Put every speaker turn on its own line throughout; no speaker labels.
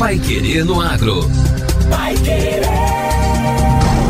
Pai Querer no Agro. Pai Querer.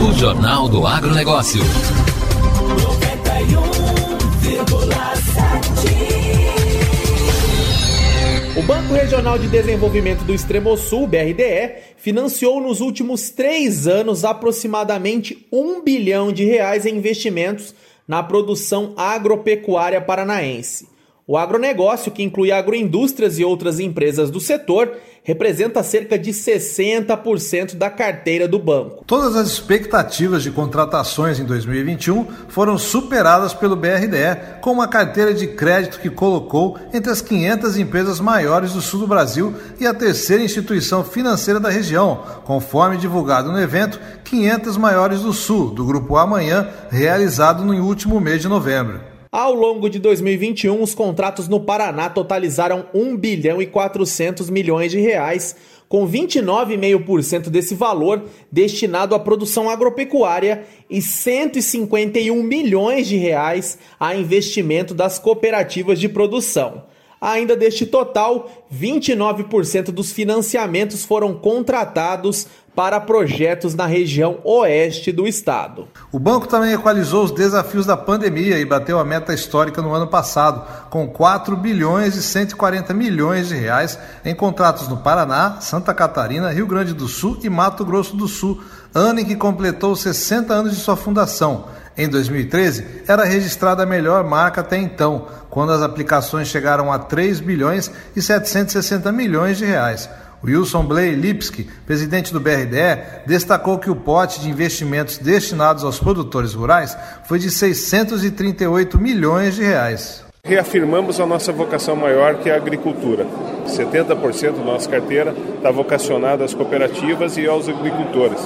O Jornal do Agronegócio. 91,7.
O Banco Regional de Desenvolvimento do Extremo Sul, BRDE, financiou nos últimos três anos aproximadamente um bilhão de reais em investimentos na produção agropecuária paranaense. O agronegócio, que inclui agroindústrias e outras empresas do setor, representa cerca de 60% da carteira do banco.
Todas as expectativas de contratações em 2021 foram superadas pelo BRDE, com uma carteira de crédito que colocou entre as 500 empresas maiores do sul do Brasil e a terceira instituição financeira da região, conforme divulgado no evento 500 maiores do sul, do Grupo Amanhã, realizado no último mês de novembro.
Ao longo de 2021, os contratos no Paraná totalizaram 1 bilhão e 400 milhões de reais, com 29,5% desse valor destinado à produção agropecuária e 151 milhões de reais a investimento das cooperativas de produção. Ainda deste total, 29% dos financiamentos foram contratados para projetos na região oeste do estado.
O banco também equalizou os desafios da pandemia e bateu a meta histórica no ano passado, com 4 bilhões e 140 milhões de reais em contratos no Paraná, Santa Catarina, Rio Grande do Sul e Mato Grosso do Sul, ano em que completou 60 anos de sua fundação. Em 2013, era registrada a melhor marca até então, quando as aplicações chegaram a 3 bilhões e 760 milhões de reais. Wilson Blay Lipski, presidente do BRDE, destacou que o pote de investimentos destinados aos produtores rurais foi de 638 milhões de reais.
Reafirmamos a nossa vocação maior, que é a agricultura. 70% da nossa carteira está vocacionada às cooperativas e aos agricultores.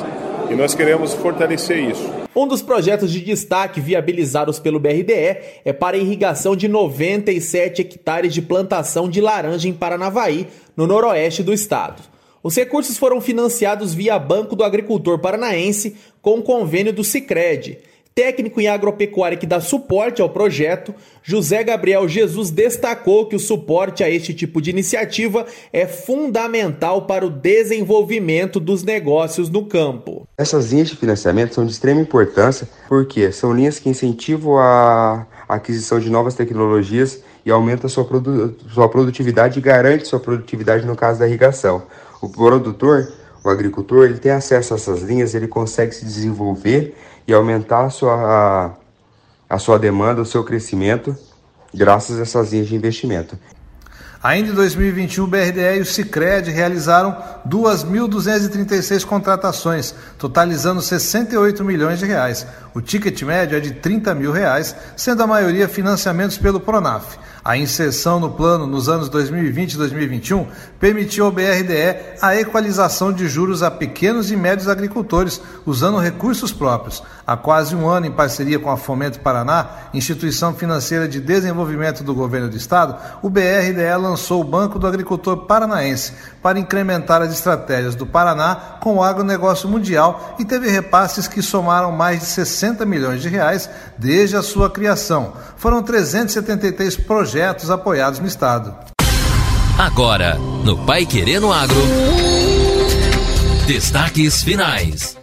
E nós queremos fortalecer isso.
Um dos projetos de destaque viabilizados pelo BRDE é para a irrigação de 97 hectares de plantação de laranja em Paranavaí, no noroeste do estado. Os recursos foram financiados via Banco do Agricultor Paranaense com o convênio do Sicredi técnico em agropecuária que dá suporte ao projeto, José Gabriel Jesus destacou que o suporte a este tipo de iniciativa é fundamental para o desenvolvimento dos negócios no campo.
Essas linhas de financiamento são de extrema importância porque são linhas que incentivam a aquisição de novas tecnologias e aumenta sua, produ sua produtividade e garante sua produtividade no caso da irrigação. O produtor, o agricultor, ele tem acesso a essas linhas, ele consegue se desenvolver e aumentar a sua, a, a sua demanda, o seu crescimento, graças a essas linhas de investimento.
Ainda em 2021, o BRDE e o Cicred realizaram 2.236 contratações, totalizando 68 milhões de reais. O ticket médio é de 30 mil reais, sendo a maioria financiamentos pelo Pronaf. A inserção no plano nos anos 2020 e 2021 permitiu ao BRDE a equalização de juros a pequenos e médios agricultores, usando recursos próprios. Há quase um ano, em parceria com a Fomento Paraná, instituição financeira de desenvolvimento do governo do estado, o BRDE lançou o Banco do Agricultor Paranaense para incrementar as estratégias do Paraná com o agronegócio mundial e teve repasses que somaram mais de 60 milhões de reais desde a sua criação. Foram 373 projetos apoiados no estado.
Agora, no Pai Querendo Agro. Destaques finais.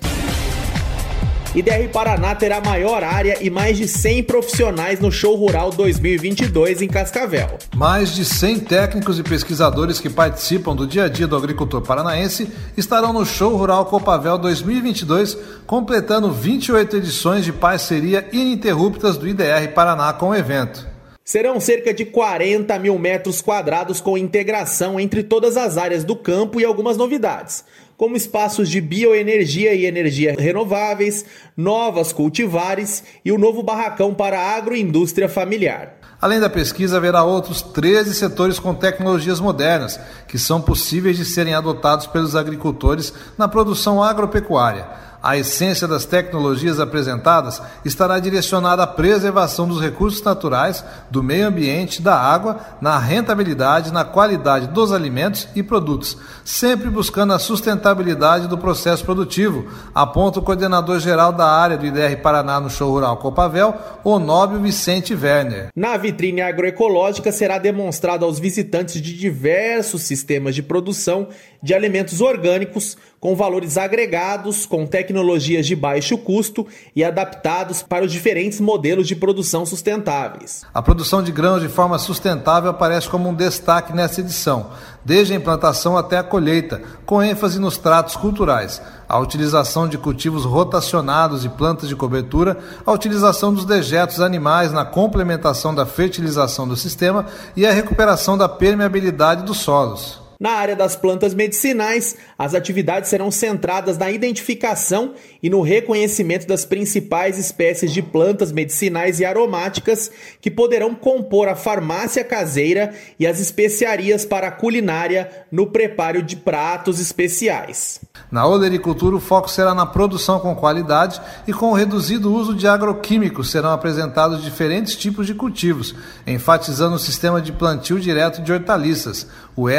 IDR Paraná terá maior área e mais de 100 profissionais no Show Rural 2022 em Cascavel.
Mais de 100 técnicos e pesquisadores que participam do dia a dia do agricultor paranaense estarão no Show Rural Copavel 2022, completando 28 edições de parceria ininterruptas do IDR Paraná com o evento.
Serão cerca de 40 mil metros quadrados com integração entre todas as áreas do campo e algumas novidades como espaços de bioenergia e energia renováveis, novas cultivares e o novo barracão para a agroindústria familiar.
Além da pesquisa, haverá outros 13 setores com tecnologias modernas que são possíveis de serem adotados pelos agricultores na produção agropecuária. A essência das tecnologias apresentadas estará direcionada à preservação dos recursos naturais, do meio ambiente, da água, na rentabilidade, na qualidade dos alimentos e produtos, sempre buscando a sustentabilidade do processo produtivo, aponta o coordenador geral da área do IDR Paraná no Show Rural Copavel, Onóbio Vicente Werner.
Na vitrine agroecológica será demonstrado aos visitantes de diversos sistemas de produção de alimentos orgânicos com valores agregados, com tecnologias de baixo custo e adaptados para os diferentes modelos de produção sustentáveis.
A produção de grãos de forma sustentável aparece como um destaque nessa edição, desde a implantação até a colheita, com ênfase nos tratos culturais, a utilização de cultivos rotacionados e plantas de cobertura, a utilização dos dejetos animais na complementação da fertilização do sistema e a recuperação da permeabilidade dos solos.
Na área das plantas medicinais, as atividades serão centradas na identificação e no reconhecimento das principais espécies de plantas medicinais e aromáticas que poderão compor a farmácia caseira e as especiarias para a culinária no preparo de pratos especiais.
Na olericultura, o foco será na produção com qualidade e com o reduzido uso de agroquímicos serão apresentados diferentes tipos de cultivos, enfatizando o sistema de plantio direto de hortaliças, o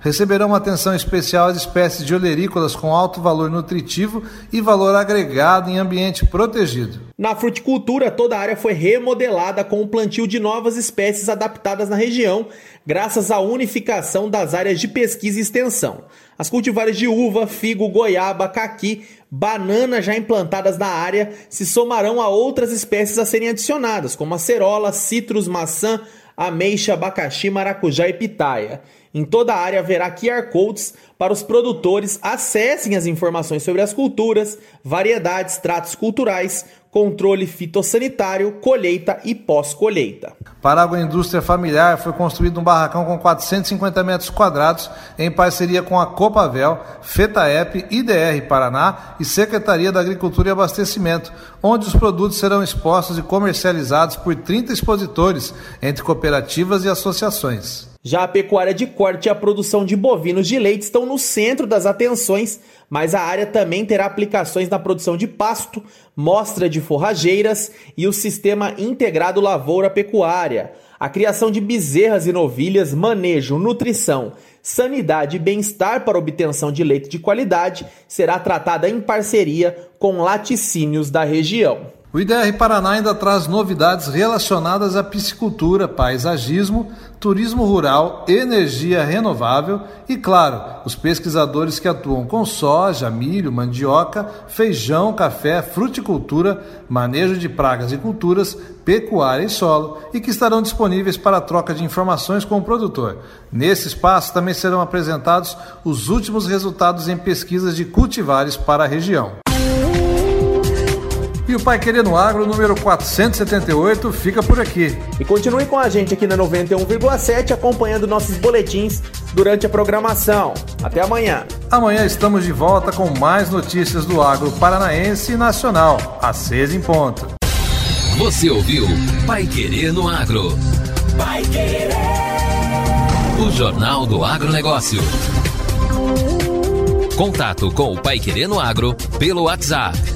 Receberão atenção especial as espécies de olerícolas com alto valor nutritivo e valor agregado em ambiente protegido.
Na fruticultura, toda a área foi remodelada com o plantio de novas espécies adaptadas na região, graças à unificação das áreas de pesquisa e extensão. As cultivares de uva, figo, goiaba, caqui, banana já implantadas na área se somarão a outras espécies a serem adicionadas, como acerola, citros, maçã, ameixa, abacaxi, maracujá e pitaia. Em toda a área haverá QR Codes para os produtores acessem as informações sobre as culturas, variedades, tratos culturais, controle fitossanitário, colheita e pós-colheita.
Para a agroindústria familiar, foi construído um barracão com 450 metros quadrados em parceria com a Copavel, FETAEP, IDR Paraná e Secretaria da Agricultura e Abastecimento, onde os produtos serão expostos e comercializados por 30 expositores, entre cooperativas e associações.
Já a pecuária de corte e a produção de bovinos de leite estão no centro das atenções, mas a área também terá aplicações na produção de pasto, mostra de forrageiras e o sistema integrado lavoura-pecuária. A criação de bezerras e novilhas, manejo, nutrição, sanidade e bem-estar para obtenção de leite de qualidade será tratada em parceria com laticínios da região.
O IDR Paraná ainda traz novidades relacionadas à piscicultura, paisagismo, turismo rural, energia renovável e, claro, os pesquisadores que atuam com soja, milho, mandioca, feijão, café, fruticultura, manejo de pragas e culturas, pecuária e solo e que estarão disponíveis para troca de informações com o produtor. Nesse espaço também serão apresentados os últimos resultados em pesquisas de cultivares para a região. E o Pai Querendo Agro, número 478, fica por aqui.
E continue com a gente aqui na 91,7, acompanhando nossos boletins durante a programação. Até amanhã.
Amanhã estamos de volta com mais notícias do agro paranaense e nacional. A seis em ponto.
Você ouviu Pai Querendo Agro. Pai Querer. O Jornal do Agronegócio. Contato com o Pai Querendo Agro pelo WhatsApp